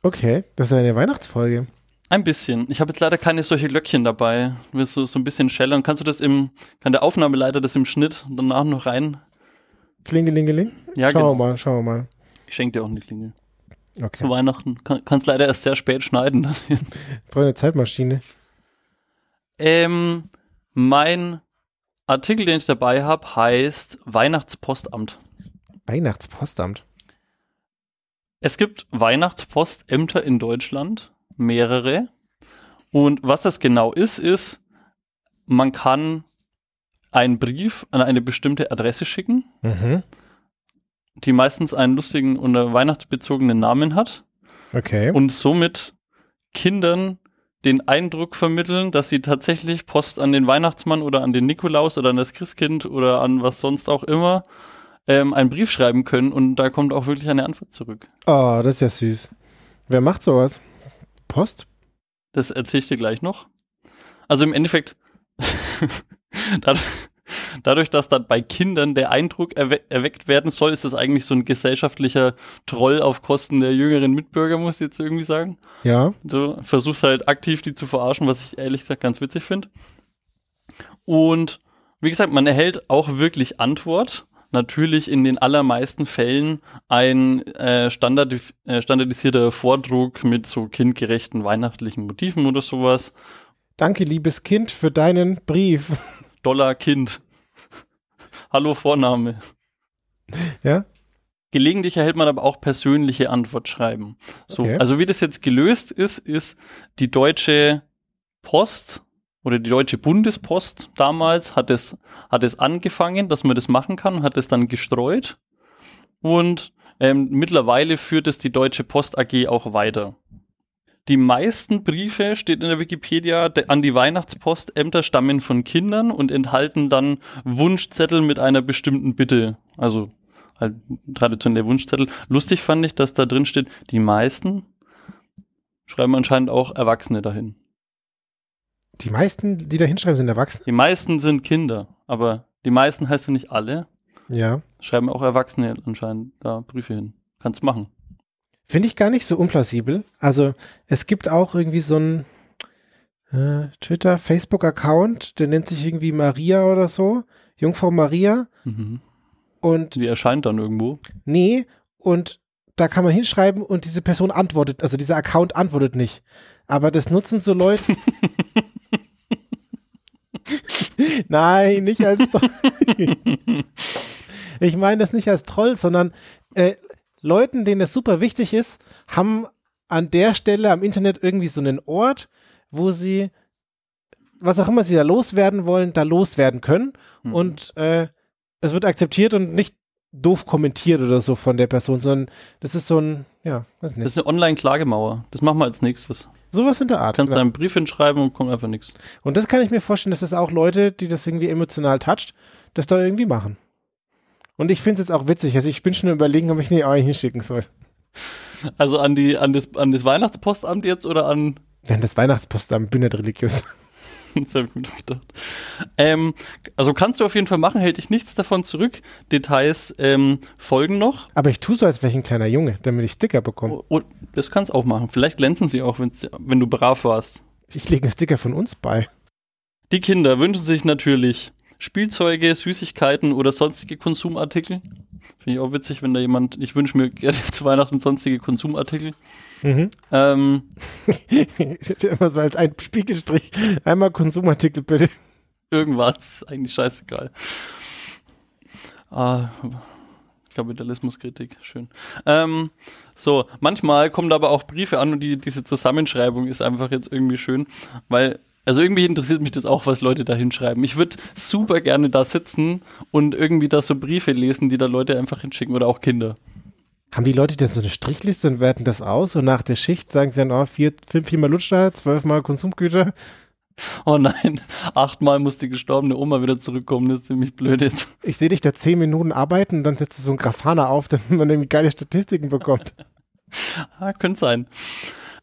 Okay, das ist eine Weihnachtsfolge. Ein bisschen. Ich habe jetzt leider keine solche Glöckchen dabei. Du wirst so, so ein bisschen schellern. Kannst du das im, kann der Aufnahmeleiter das im Schnitt danach noch rein? Klingelingeling? Ja, schauen genau. wir mal, schauen wir mal. Ich schenke dir auch eine Klingel. Okay. Zu Weihnachten. Kann, kannst leider erst sehr spät schneiden. Ich brauche eine Zeitmaschine. Ähm, mein Artikel, den ich dabei habe, heißt Weihnachtspostamt. Weihnachtspostamt. Es gibt Weihnachtspostämter in Deutschland, mehrere. Und was das genau ist, ist, man kann einen Brief an eine bestimmte Adresse schicken, Mhm. die meistens einen lustigen oder weihnachtsbezogenen Namen hat Okay. und somit Kindern den Eindruck vermitteln, dass sie tatsächlich Post an den Weihnachtsmann oder an den Nikolaus oder an das Christkind oder an was sonst auch immer ähm, einen Brief schreiben können und da kommt auch wirklich eine Antwort zurück. Oh, das ist ja süß. Wer macht sowas? Post? Das erzähle ich dir gleich noch. Also im Endeffekt, (laughs) dadurch, dadurch, dass dann bei Kindern der Eindruck erwe erweckt werden soll, ist das eigentlich so ein gesellschaftlicher Troll auf Kosten der jüngeren Mitbürger, muss ich jetzt irgendwie sagen. Ja. So, versuchst halt aktiv die zu verarschen, was ich ehrlich gesagt ganz witzig finde. Und wie gesagt, man erhält auch wirklich Antwort. Natürlich in den allermeisten Fällen ein äh, standard, äh, standardisierter Vordruck mit so kindgerechten weihnachtlichen Motiven oder sowas. Danke, liebes Kind, für deinen Brief. Dollar Kind. Hallo Vorname. Ja? Gelegentlich erhält man aber auch persönliche Antwortschreiben. So, Okay. also wie das jetzt gelöst ist, ist die deutsche Post oder die deutsche Bundespost damals hat es, hat es angefangen, dass man das machen kann, hat es dann gestreut und ähm, mittlerweile führt es die Deutsche Post AG auch weiter. Die meisten Briefe, steht in der Wikipedia, an die Weihnachtspostämter stammen von Kindern und enthalten dann Wunschzettel mit einer bestimmten Bitte. Also halt traditionell Wunschzettel. Lustig fand ich, dass da drin steht, die meisten schreiben anscheinend auch Erwachsene dahin. Die meisten, die da hinschreiben, sind erwachsen. Die meisten sind Kinder, aber die meisten heißt ja nicht alle. Ja. Schreiben auch Erwachsene anscheinend da Briefe hin. Kannst machen. Finde ich gar nicht so unplausibel. Also, es gibt auch irgendwie so ein äh, Twitter, Facebook-Account, der nennt sich irgendwie Maria oder so. Jungfrau Maria. Mhm. Und Die erscheint dann irgendwo. nee, und da kann man hinschreiben und diese Person antwortet, also dieser Account antwortet nicht. Aber das nutzen so Leute. (laughs) Nein, nicht als Troll. (laughs) ich meine das nicht als Troll, sondern äh, Leuten, denen das super wichtig ist, haben an der Stelle am Internet irgendwie so einen Ort, wo sie was auch immer sie da loswerden wollen, da loswerden können. Mhm. Und äh, es wird akzeptiert und nicht doof kommentiert oder so von der Person, sondern das ist so ein, ja, weiß Das nicht. ist eine Online-Klagemauer. Das machen wir als nächstes. Sowas in der Art. Du kannst genau. einen Brief hinschreiben und kommt einfach nichts. Und das kann ich mir vorstellen, dass das auch Leute, die das irgendwie emotional toucht, das da irgendwie machen. Und ich finde es jetzt auch witzig. Also ich bin schon überlegen, ob ich nicht auch hinschicken soll. Also an die, an das, an das Weihnachtspostamt jetzt oder an Denn das Weihnachtspostamt bin nicht religiös. (laughs) Das hab ich mir doch gedacht. Ähm, also kannst du auf jeden Fall machen, hält dich nichts davon zurück. Details ähm, folgen noch. Aber ich tue so, als wäre ich ein kleiner Junge, damit ich Sticker bekomme. Oh, oh, das kannst auch machen. Vielleicht glänzen sie auch, wenn du brav warst. Ich lege einen Sticker von uns bei. Die Kinder wünschen sich natürlich Spielzeuge, Süßigkeiten oder sonstige Konsumartikel. Finde ich auch witzig, wenn da jemand, ich wünsche mir gerne (laughs) zu Weihnachten sonstige Konsumartikel. Mhm. Ähm, Immer so als ein Spiegelstrich. Einmal Konsumartikel bitte. irgendwas. Eigentlich scheißegal. Ah, Kapitalismuskritik, schön. Ähm, so, manchmal kommen aber auch Briefe an und die, diese Zusammenschreibung ist einfach jetzt irgendwie schön, weil, also irgendwie interessiert mich das auch, was Leute da hinschreiben. Ich würde super gerne da sitzen und irgendwie da so Briefe lesen, die da Leute einfach hinschicken oder auch Kinder. Haben die Leute denn so eine Strichliste und werten das aus und nach der Schicht sagen sie dann, oh, vier, fünf, viermal Lutscher, zwölfmal Konsumgüter? Oh nein, achtmal muss die gestorbene Oma wieder zurückkommen, das ist ziemlich blöd jetzt. Ich sehe dich da zehn Minuten arbeiten und dann setzt du so ein Grafana auf, damit man irgendwie geile Statistiken bekommt. (laughs) ah, könnte sein.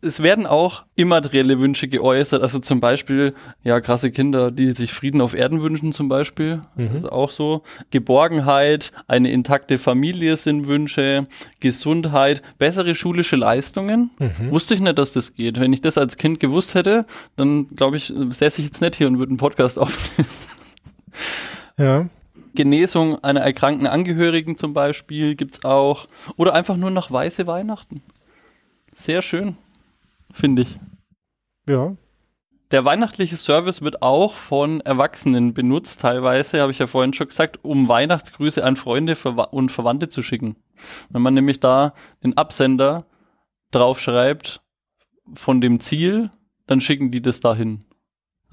Es werden auch immaterielle Wünsche geäußert, also zum Beispiel, ja, krasse Kinder, die sich Frieden auf Erden wünschen zum Beispiel, mhm. das ist auch so. Geborgenheit, eine intakte Familie sind Wünsche, Gesundheit, bessere schulische Leistungen. Mhm. Wusste ich nicht, dass das geht. Wenn ich das als Kind gewusst hätte, dann glaube ich, säße ich jetzt nicht hier und würde einen Podcast aufnehmen. Ja. Genesung einer erkrankten Angehörigen zum Beispiel gibt's auch. Oder einfach nur nach weiße Weihnachten. Sehr schön finde ich. Ja. Der weihnachtliche Service wird auch von Erwachsenen benutzt, teilweise, habe ich ja vorhin schon gesagt, um Weihnachtsgrüße an Freunde und Verwandte zu schicken. Wenn man nämlich da den Absender draufschreibt von dem Ziel, dann schicken die das dahin.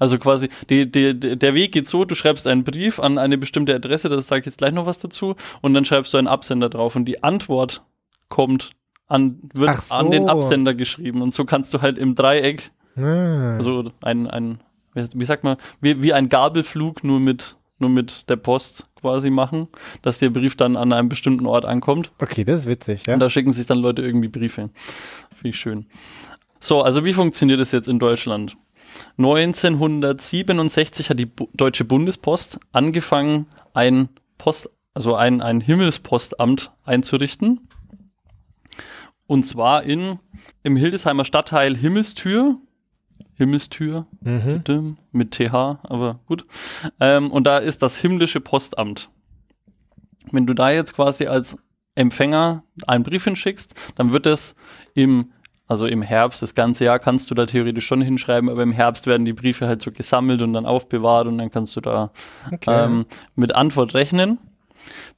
Also quasi, die, die, der Weg geht so, du schreibst einen Brief an eine bestimmte Adresse, das sage ich jetzt gleich noch was dazu, und dann schreibst du einen Absender drauf und die Antwort kommt an, wird so. an den Absender geschrieben. Und so kannst du halt im Dreieck, ah. also ein, ein, wie sagt man, wie, wie ein Gabelflug nur mit, nur mit der Post quasi machen, dass der Brief dann an einem bestimmten Ort ankommt. Okay, das ist witzig, ja. Und da schicken sich dann Leute irgendwie Briefe. Finde ich schön. So, also wie funktioniert das jetzt in Deutschland? 1967 hat die Deutsche Bundespost angefangen, ein Post, also ein, ein Himmelspostamt einzurichten. Und zwar in, im Hildesheimer Stadtteil Himmelstür. Himmelstür mhm. mit TH, aber gut. Ähm, und da ist das himmlische Postamt. Wenn du da jetzt quasi als Empfänger einen Brief hinschickst, dann wird es im also im Herbst, das ganze Jahr kannst du da theoretisch schon hinschreiben, aber im Herbst werden die Briefe halt so gesammelt und dann aufbewahrt und dann kannst du da okay. ähm, mit Antwort rechnen.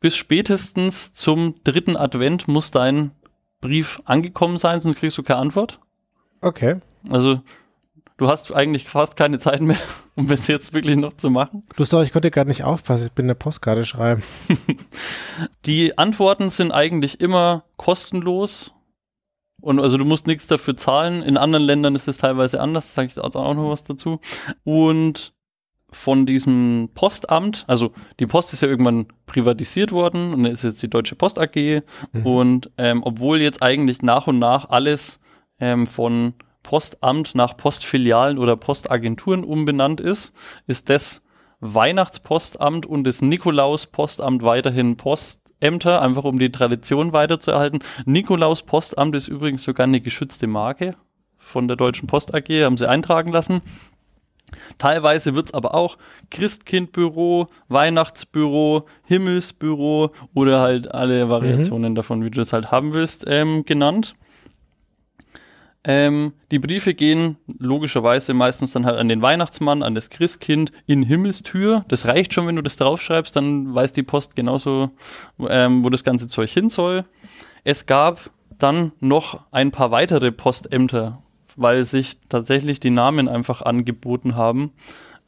Bis spätestens zum dritten Advent muss dein Brief angekommen sein, sonst kriegst du keine Antwort. Okay. Also du hast eigentlich fast keine Zeit mehr, (laughs) um das jetzt wirklich noch zu machen. Du sagst, ich konnte gerade nicht aufpassen, ich bin eine Postkarte schreiben. (laughs) Die Antworten sind eigentlich immer kostenlos. Und also du musst nichts dafür zahlen. In anderen Ländern ist es teilweise anders, sage ich auch noch was dazu. Und von diesem Postamt, also die Post ist ja irgendwann privatisiert worden und ist jetzt die Deutsche Post AG mhm. und ähm, obwohl jetzt eigentlich nach und nach alles ähm, von Postamt nach Postfilialen oder Postagenturen umbenannt ist, ist das Weihnachtspostamt und das Nikolaus-Postamt weiterhin Postämter, einfach um die Tradition weiterzuerhalten. Nikolaus-Postamt ist übrigens sogar eine geschützte Marke von der Deutschen Post AG, haben sie eintragen lassen. Teilweise wird es aber auch Christkindbüro, Weihnachtsbüro, Himmelsbüro oder halt alle Variationen mhm. davon, wie du das halt haben willst, ähm, genannt. Ähm, die Briefe gehen logischerweise meistens dann halt an den Weihnachtsmann, an das Christkind in Himmelstür. Das reicht schon, wenn du das draufschreibst, dann weiß die Post genauso, ähm, wo das ganze Zeug hin soll. Es gab dann noch ein paar weitere Postämter weil sich tatsächlich die Namen einfach angeboten haben.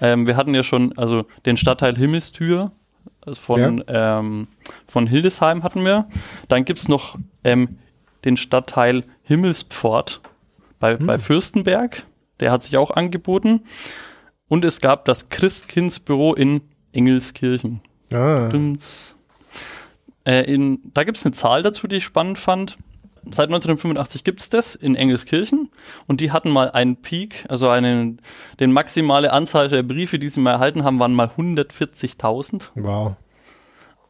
Ähm, wir hatten ja schon, also den Stadtteil Himmelstür also von, ja. ähm, von Hildesheim hatten wir. Dann gibt es noch ähm, den Stadtteil Himmelspfort bei, hm. bei Fürstenberg. Der hat sich auch angeboten. Und es gab das Christkindsbüro in Engelskirchen. Ah. Äh, in, da gibt es eine Zahl dazu, die ich spannend fand seit 1985 gibt es das in Engelskirchen und die hatten mal einen Peak, also einen, den maximale Anzahl der Briefe, die sie mal erhalten haben, waren mal 140.000. Wow.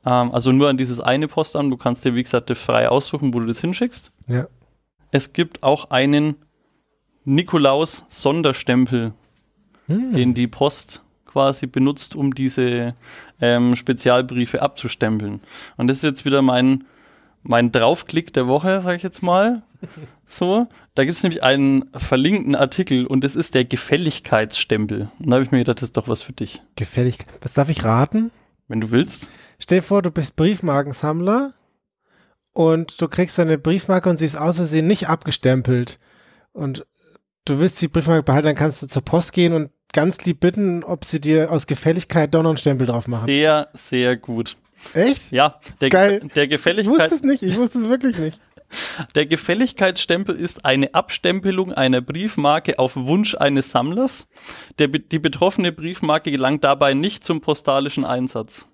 Ähm, also nur an dieses eine Postamt, du kannst dir wie gesagt frei aussuchen, wo du das hinschickst. Ja. Es gibt auch einen Nikolaus Sonderstempel, hm. den die Post quasi benutzt, um diese ähm, Spezialbriefe abzustempeln. Und das ist jetzt wieder mein mein Draufklick der Woche, sage ich jetzt mal. (laughs) So, da gibt es nämlich einen verlinkten Artikel und das ist der Gefälligkeitsstempel. Und da habe ich mir gedacht, das ist doch was für dich. Gefälligkeit. Was darf ich raten? Wenn du willst. Stell dir vor, du bist Briefmarkensammler und du kriegst deine Briefmarke und sie ist aus Versehen nicht abgestempelt. Und du willst die Briefmarke behalten, dann kannst du zur Post gehen und ganz lieb bitten, ob sie dir aus Gefälligkeit doch noch einen Stempel drauf machen. Sehr, sehr gut. Echt? Ja, der, Geil. Ge der Ich wusste Gefälligkeit, es nicht, ich wusste es wirklich nicht. Der Gefälligkeitsstempel ist eine Abstempelung einer Briefmarke auf Wunsch eines Sammlers. Der, die betroffene Briefmarke gelangt dabei nicht zum postalischen Einsatz.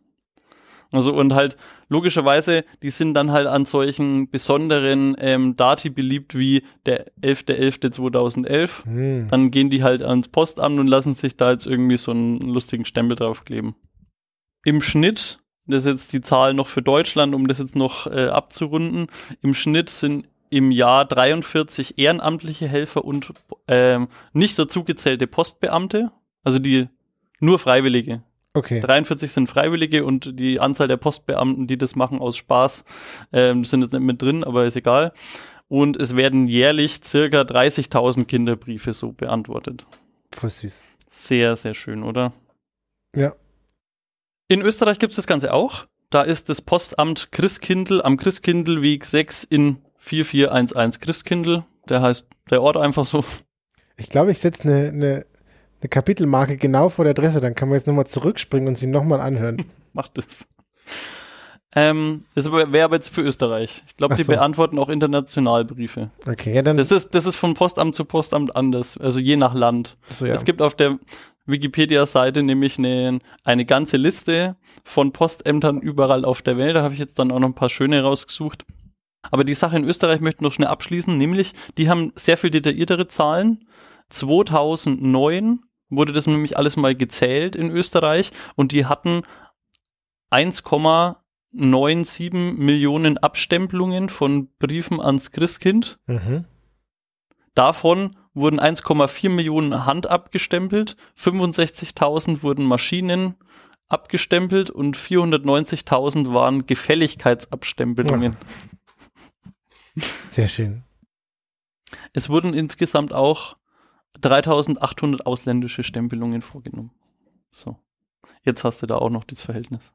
Also und halt logischerweise, die sind dann halt an solchen besonderen ähm, Dati beliebt wie der 11.11.2011. Hm. Dann gehen die halt ans Postamt und lassen sich da jetzt irgendwie so einen lustigen Stempel draufkleben. Im Schnitt, das ist jetzt die Zahl noch für Deutschland, um das jetzt noch äh, abzurunden, im Schnitt sind im Jahr 43 ehrenamtliche Helfer und ähm, nicht dazugezählte Postbeamte, also die nur Freiwillige. Okay. 43 sind Freiwillige und die Anzahl der Postbeamten, die das machen aus Spaß, ähm, sind jetzt nicht mit drin, aber ist egal. Und es werden jährlich circa 30.000 Kinderbriefe so beantwortet. Voll süß. Sehr, sehr schön, oder? Ja. In Österreich gibt es das Ganze auch. Da ist das Postamt Christkindl am Christkindlweg 6 in 4411 Christkindl. Der heißt der Ort einfach so. Ich glaube, ich setze eine ne, ne Kapitelmarke genau vor der Adresse, dann kann man jetzt nochmal zurückspringen und sie nochmal anhören. (laughs) Macht das. Ähm, das wäre aber jetzt für Österreich. Ich glaube, die so. beantworten auch international Briefe. Okay, ja, dann. Das ist, das ist von Postamt zu Postamt anders, also je nach Land. so, ja. Es gibt auf der Wikipedia-Seite nämlich eine, eine ganze Liste von Postämtern überall auf der Welt. Da habe ich jetzt dann auch noch ein paar schöne rausgesucht. Aber die Sache in Österreich möchte ich noch schnell abschließen, nämlich die haben sehr viel detailliertere Zahlen. 2009 wurde das nämlich alles mal gezählt in Österreich und die hatten 1,97 Millionen Abstempelungen von Briefen ans Christkind. mhm. Davon wurden 1,4 Millionen Hand abgestempelt, 65.000 wurden Maschinen abgestempelt und 490.000 waren Gefälligkeitsabstempelungen. Sehr schön. Es wurden insgesamt auch 3.800 ausländische Stempelungen vorgenommen. So. Jetzt hast du da auch noch das Verhältnis.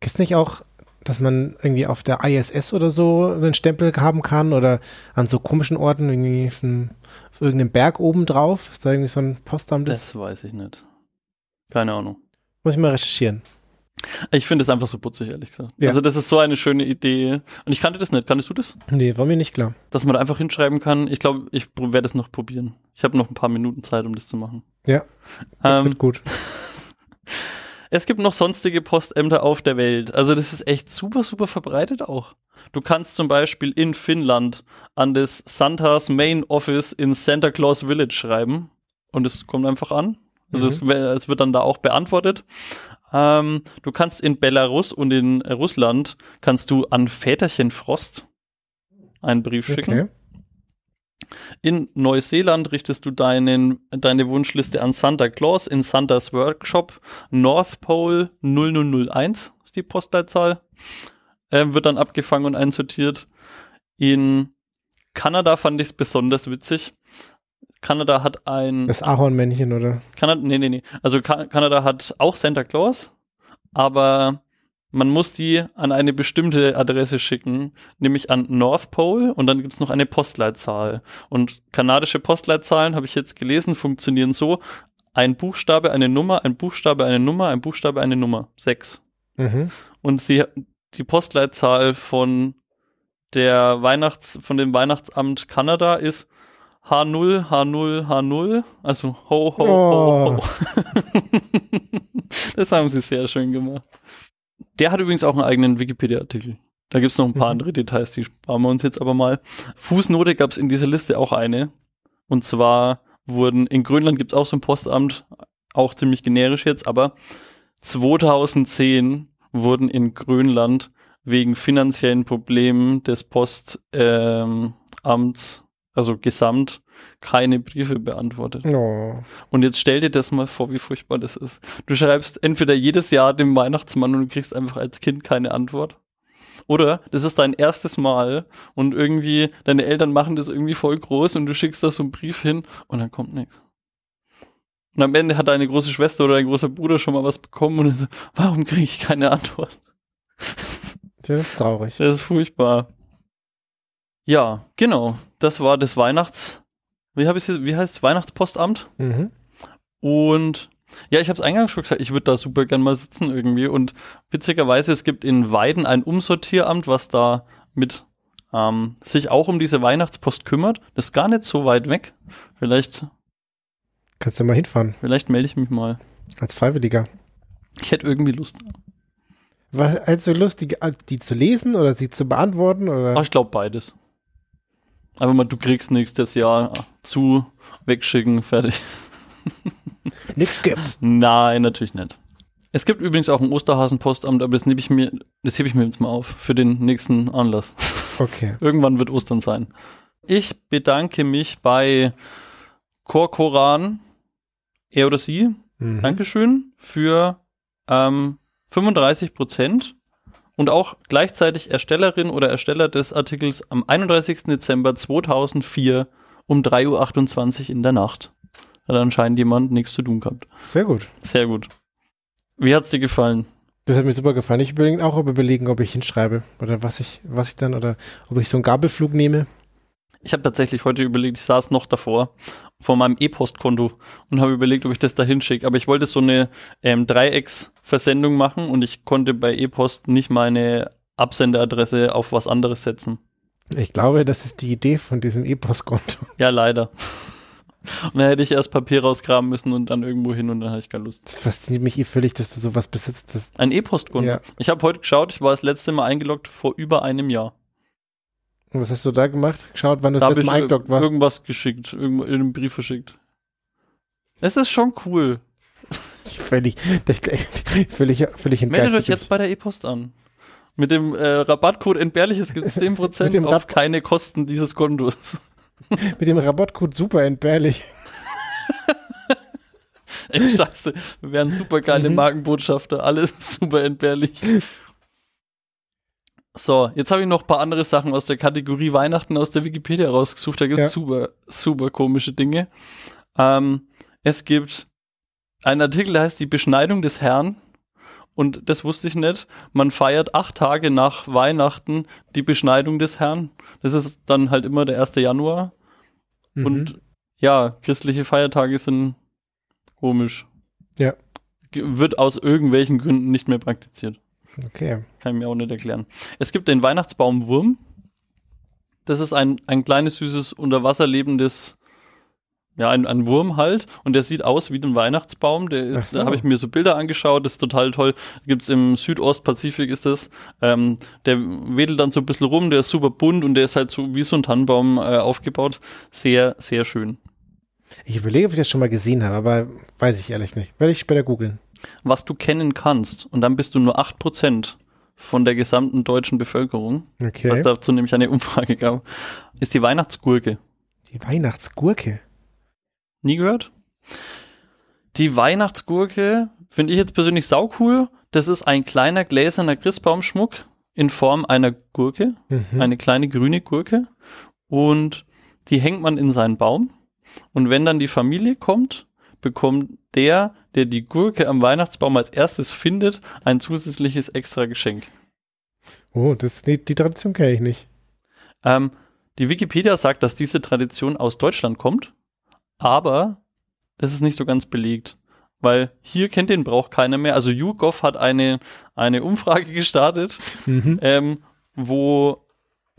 Gibt's nicht auch, dass man irgendwie auf der ISS oder so einen Stempel haben kann oder an so komischen Orten irgendwie auf, einem, auf irgendeinem Berg oben drauf? Ist da irgendwie so ein Postamt ist? Das weiß ich nicht. Keine Ahnung. Muss ich mal recherchieren. Ich finde es einfach so putzig, ehrlich gesagt. Ja. Also das ist so eine schöne Idee. Und ich kannte das nicht. Kanntest du das? Nee, war mir nicht klar. dass man da einfach hinschreiben kann. Ich glaube, ich werde es noch probieren. Ich habe noch ein paar Minuten Zeit, um das zu machen. Ja, das Ähm, wird gut. (laughs) es gibt noch sonstige Postämter auf der Welt. Also das ist echt super, super verbreitet auch. Du kannst zum Beispiel in Finnland an das Santas Main Office in Santa Claus Village schreiben und es kommt einfach an. Also es, wär- es wird dann da auch beantwortet. Ähm, du kannst in Belarus und in Russland kannst du an Väterchen Frost einen Brief schicken. Okay. In Neuseeland richtest du deinen, deine Wunschliste an Santa Claus in Santas Workshop. North Pole 0001 ist die Postleitzahl. Ähm, wird dann abgefangen und einsortiert. In Kanada fand ich es besonders witzig. Kanada hat ein. Das Ahornmännchen, oder? Kanada, nee, nee, nee. Also Ka Kanada hat auch Santa Claus, aber man muss die an eine bestimmte Adresse schicken, nämlich an North Pole und dann gibt's noch eine Postleitzahl. Und kanadische Postleitzahlen, habe ich jetzt gelesen, funktionieren so, ein Buchstabe, eine Nummer, ein Buchstabe, eine Nummer, ein Buchstabe, eine Nummer. Sechs. Mhm. Und sie, die Postleitzahl von der Weihnachts, von dem Weihnachtsamt Kanada ist H0, H0, H0, also ho, ho, ho, ho. (laughs) das haben sie sehr schön gemacht. Der hat übrigens auch einen eigenen Wikipedia-Artikel. Da gibt's noch ein paar Mhm. andere Details, die sparen wir uns jetzt aber mal. Fußnote gab's in dieser Liste auch eine. Und zwar wurden, in Grönland gibt's auch so ein Postamt, auch ziemlich generisch jetzt, aber 2010 wurden in Grönland wegen finanziellen Problemen des Postamts, ähm, also gesamt, keine Briefe beantwortet. Oh. Und jetzt stell dir das mal vor, wie furchtbar das ist. Du schreibst entweder jedes Jahr dem Weihnachtsmann und du kriegst einfach als Kind keine Antwort. Oder das ist dein erstes Mal und irgendwie deine Eltern machen das irgendwie voll groß und du schickst da so einen Brief hin und dann kommt nichts. Und am Ende hat deine große Schwester oder dein großer Bruder schon mal was bekommen und so, warum kriege ich keine Antwort? Das ist traurig. Das ist furchtbar. Ja, genau. Das war das Weihnachts. Wie, hab ich's, wie heißt es? Weihnachtspostamt? Mhm. Und ja, ich habe es eingangs schon gesagt, ich würde da super gern mal sitzen irgendwie. Und witzigerweise, es gibt in Weiden ein Umsortieramt, was da mit ähm, sich auch um diese Weihnachtspost kümmert. Das ist gar nicht so weit weg. Vielleicht, Kannst du mal hinfahren, vielleicht melde ich mich mal. als Freiwilliger. Ich hätte irgendwie Lust. Was, du Lust, die, die zu lesen oder sie zu beantworten? Oder? Aber ich glaube beides. Einfach mal, du kriegst nächstes Jahr zu, wegschicken, fertig. (laughs) Nix gibt's. Nein, natürlich nicht. Es gibt übrigens auch ein Osterhasenpostamt, aber das nehme ich mir, das hebe ich mir jetzt mal auf für den nächsten Anlass. Okay. (laughs) Irgendwann wird Ostern sein. Ich bedanke mich bei Korkoran, er oder sie, Mhm. Dankeschön, für ähm, 35 Prozent und auch gleichzeitig Erstellerin oder Ersteller des Artikels am 31. Dezember 2004 um 3.28 Uhr in der Nacht. Hat anscheinend jemand nichts zu tun gehabt. Sehr gut. Sehr gut. Wie hat's dir gefallen? Das hat mir super gefallen. Ich überlege auch überlegen, ob ich hinschreibe oder was ich, was ich dann oder ob ich so einen Gabelflug nehme. Ich habe tatsächlich heute überlegt, ich saß noch davor vor meinem E-Post-Konto und habe überlegt, ob ich das da hinschicke. Aber ich wollte so eine ähm, Dreiecksversendung machen und ich konnte bei E-Post nicht meine Absenderadresse auf was anderes setzen. Ich glaube, das ist die Idee von diesem E-Post-Konto. (laughs) Ja, leider. Und dann hätte ich erst Papier rausgraben müssen und dann irgendwo hin und dann hatte ich keine Lust. Das fasziniert mich eh völlig, dass du sowas besitzt. Ein E-Post-Konto. Ja. Ich habe heute geschaut, ich war das letzte Mal eingeloggt vor über einem Jahr. Und was hast du da gemacht? Geschaut, wann du Da das letzte Mal eingeloggt ir- warst? irgendwas geschickt, irgendwo in einem Brief verschickt. Es ist schon cool. Völlig, das, völlig, völlig Meldet euch jetzt bei der E-Post an. Mit dem äh, Rabattcode Entbehrliches gibt es 10% Mit dem auf Rab- keine Kosten dieses Kontos. (laughs) Mit dem Rabattcode super entbehrlich. Ey, scheiße. Wir wären super geile Mhm. Markenbotschafter. Alles (laughs) super entbehrlich. So, jetzt habe ich noch ein paar andere Sachen aus der Kategorie Weihnachten aus der Wikipedia rausgesucht. Da gibt es Ja. super, super komische Dinge. Ähm, es gibt einen Artikel, der heißt Die Beschneidung des Herrn. Und das wusste ich nicht. Man feiert acht Tage nach Weihnachten die Beschneidung des Herrn. Das ist dann halt immer der 1. Januar. Mhm. Und ja, christliche Feiertage sind komisch. Ja. Wird aus irgendwelchen Gründen nicht mehr praktiziert. Okay. Kann ich mir auch nicht erklären. Es gibt den Weihnachtsbaumwurm. Das ist ein, ein kleines, süßes, unter Wasser lebendes, ja, ein, ein Wurm halt. Und der sieht aus wie ein Weihnachtsbaum. Der ist, so. da habe ich mir so Bilder angeschaut. Das ist total toll. Gibt's im Südostpazifik ist das. Ähm, der wedelt dann so ein bisschen rum. Der ist super bunt und der ist halt so wie so ein Tannenbaum äh, aufgebaut. Sehr, sehr schön. Ich überlege, ob ich das schon mal gesehen habe, aber weiß ich ehrlich nicht. Werde ich später googeln. Was du kennen kannst. Und dann bist du nur 8% von der gesamten deutschen Bevölkerung. Okay. was dazu nämlich eine Umfrage gab, ist die Weihnachtsgurke. Die Weihnachtsgurke. Nie gehört? Die Weihnachtsgurke finde ich jetzt persönlich saucool. Das ist ein kleiner gläserner Christbaumschmuck in Form einer Gurke, Mhm. eine kleine grüne Gurke. Und die hängt man in seinen Baum. Und wenn dann die Familie kommt, bekommt der, der die Gurke am Weihnachtsbaum als erstes findet, ein zusätzliches extra Geschenk. Oh, das, die, die Tradition kenne ich nicht. Ähm, die Wikipedia sagt, dass diese Tradition aus Deutschland kommt, aber das ist nicht so ganz belegt. Weil hier kennt den Brauch keiner mehr. Also YouGov hat eine, eine Umfrage (laughs) gestartet, Mhm. ähm, wo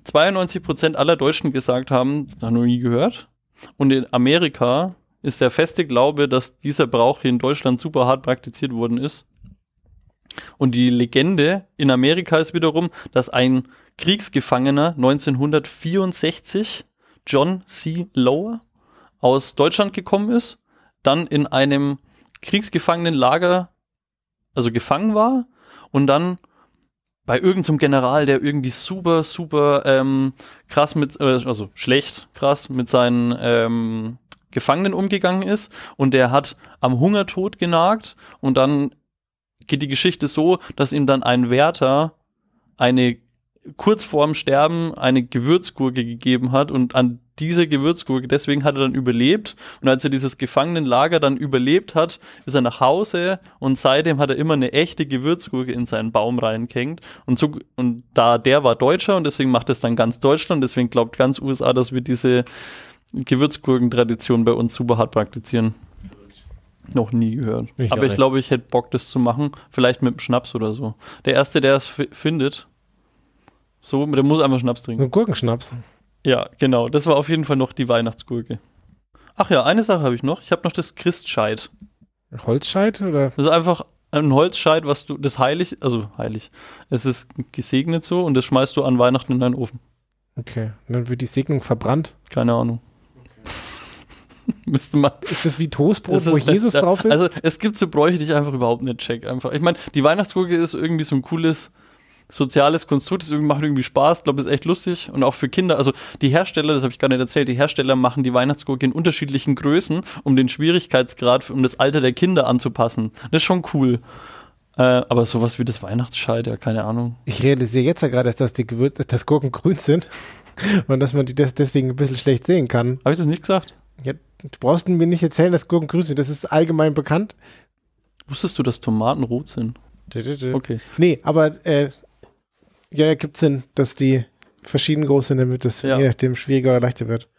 92% aller Deutschen gesagt haben, das noch nie gehört. Und in Amerika ist der feste Glaube, dass dieser Brauch hier in Deutschland super hart praktiziert worden ist. Und die Legende in Amerika ist wiederum, dass ein Kriegsgefangener 1964, John C. Lower, aus Deutschland gekommen ist, dann in einem Kriegsgefangenenlager, also gefangen war und dann bei irgendeinem General, der irgendwie super, super ähm, krass mit, äh, also schlecht krass mit seinen ähm, Gefangenen umgegangen ist und der hat am Hungertod genagt und dann geht die Geschichte so, dass ihm dann ein Wärter eine kurz vorm Sterben eine Gewürzgurke gegeben hat und an diese Gewürzgurke, deswegen hat er dann überlebt. Und als er dieses Gefangenenlager dann überlebt hat, ist er nach Hause und seitdem hat er immer eine echte Gewürzgurke in seinen Baum reingehängt. Und so, und da der war Deutscher und deswegen macht es dann ganz Deutschland, deswegen glaubt ganz USA, dass wir diese Gewürzgurkentradition bei uns super hart praktizieren. Noch nie gehört. Ich Aber ich glaube, ich hätte Bock, das zu machen. Vielleicht mit einem Schnaps oder so. Der Erste, der es fi- findet, so, der muss einfach Schnaps trinken. Ein Gurkenschnaps. Ja, genau. Das war auf jeden Fall noch die Weihnachtsgurke. Ach ja, eine Sache habe ich noch. Ich habe noch das Christscheit. Holzscheit oder? Das ist einfach ein Holzscheit, was du, das heilig, also heilig. Es ist gesegnet so und das schmeißt du an Weihnachten in deinen Ofen. Okay. Und dann wird die Segnung verbrannt. Keine Ahnung. (laughs) Müsste man. Ist das wie Toastbrot, Das wo Jesus ja, drauf ist? Also es gibt so Bräuche, die ich einfach überhaupt nicht check. Einfach. Ich meine, die Weihnachtsgurke ist irgendwie so ein cooles soziales Konstrukt, das macht irgendwie Spaß, Ich glaube, ist echt lustig und auch für Kinder. Also die Hersteller, das habe ich gar nicht erzählt, die Hersteller machen die Weihnachtsgurke in unterschiedlichen Größen, um den Schwierigkeitsgrad, um das Alter der Kinder anzupassen. Das ist schon cool. Äh, aber sowas wie das Weihnachtsscheit, ja, keine Ahnung. ich realisiere jetzt ja gerade, dass die Gewür dass Gurken grün sind (laughs) und dass man die des deswegen ein bisschen schlecht sehen kann. Habe ich das nicht gesagt? Ja, du brauchst mir nicht erzählen, dass Gurken grün sind. Das ist allgemein bekannt. Wusstest du, dass Tomaten rot sind? Okay. Nee, aber äh, ja, ergibt Sinn, dass die verschieden groß sind, damit es Ja. je nachdem schwieriger oder leichter wird.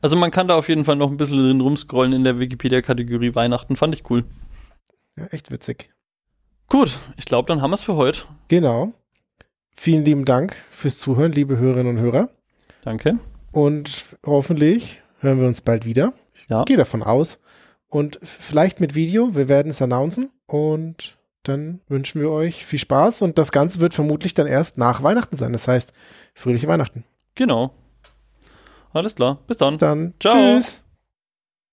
Also man kann da auf jeden Fall noch ein bisschen drin rumscrollen in der Wikipedia-Kategorie Weihnachten. Fand ich cool. Ja, echt witzig. Gut, ich glaube, dann haben wir es für heute. Genau. Vielen lieben Dank fürs Zuhören, liebe Hörerinnen und Hörer. Danke. Und hoffentlich hören wir uns bald wieder. Ja. Ich gehe davon aus. Und vielleicht mit Video. Wir werden es announcen. Und dann wünschen wir euch viel Spaß. Und das Ganze wird vermutlich dann erst nach Weihnachten sein. Das heißt, fröhliche Weihnachten. Genau. Alles klar. Bis dann. Dann Ciao. tschüss.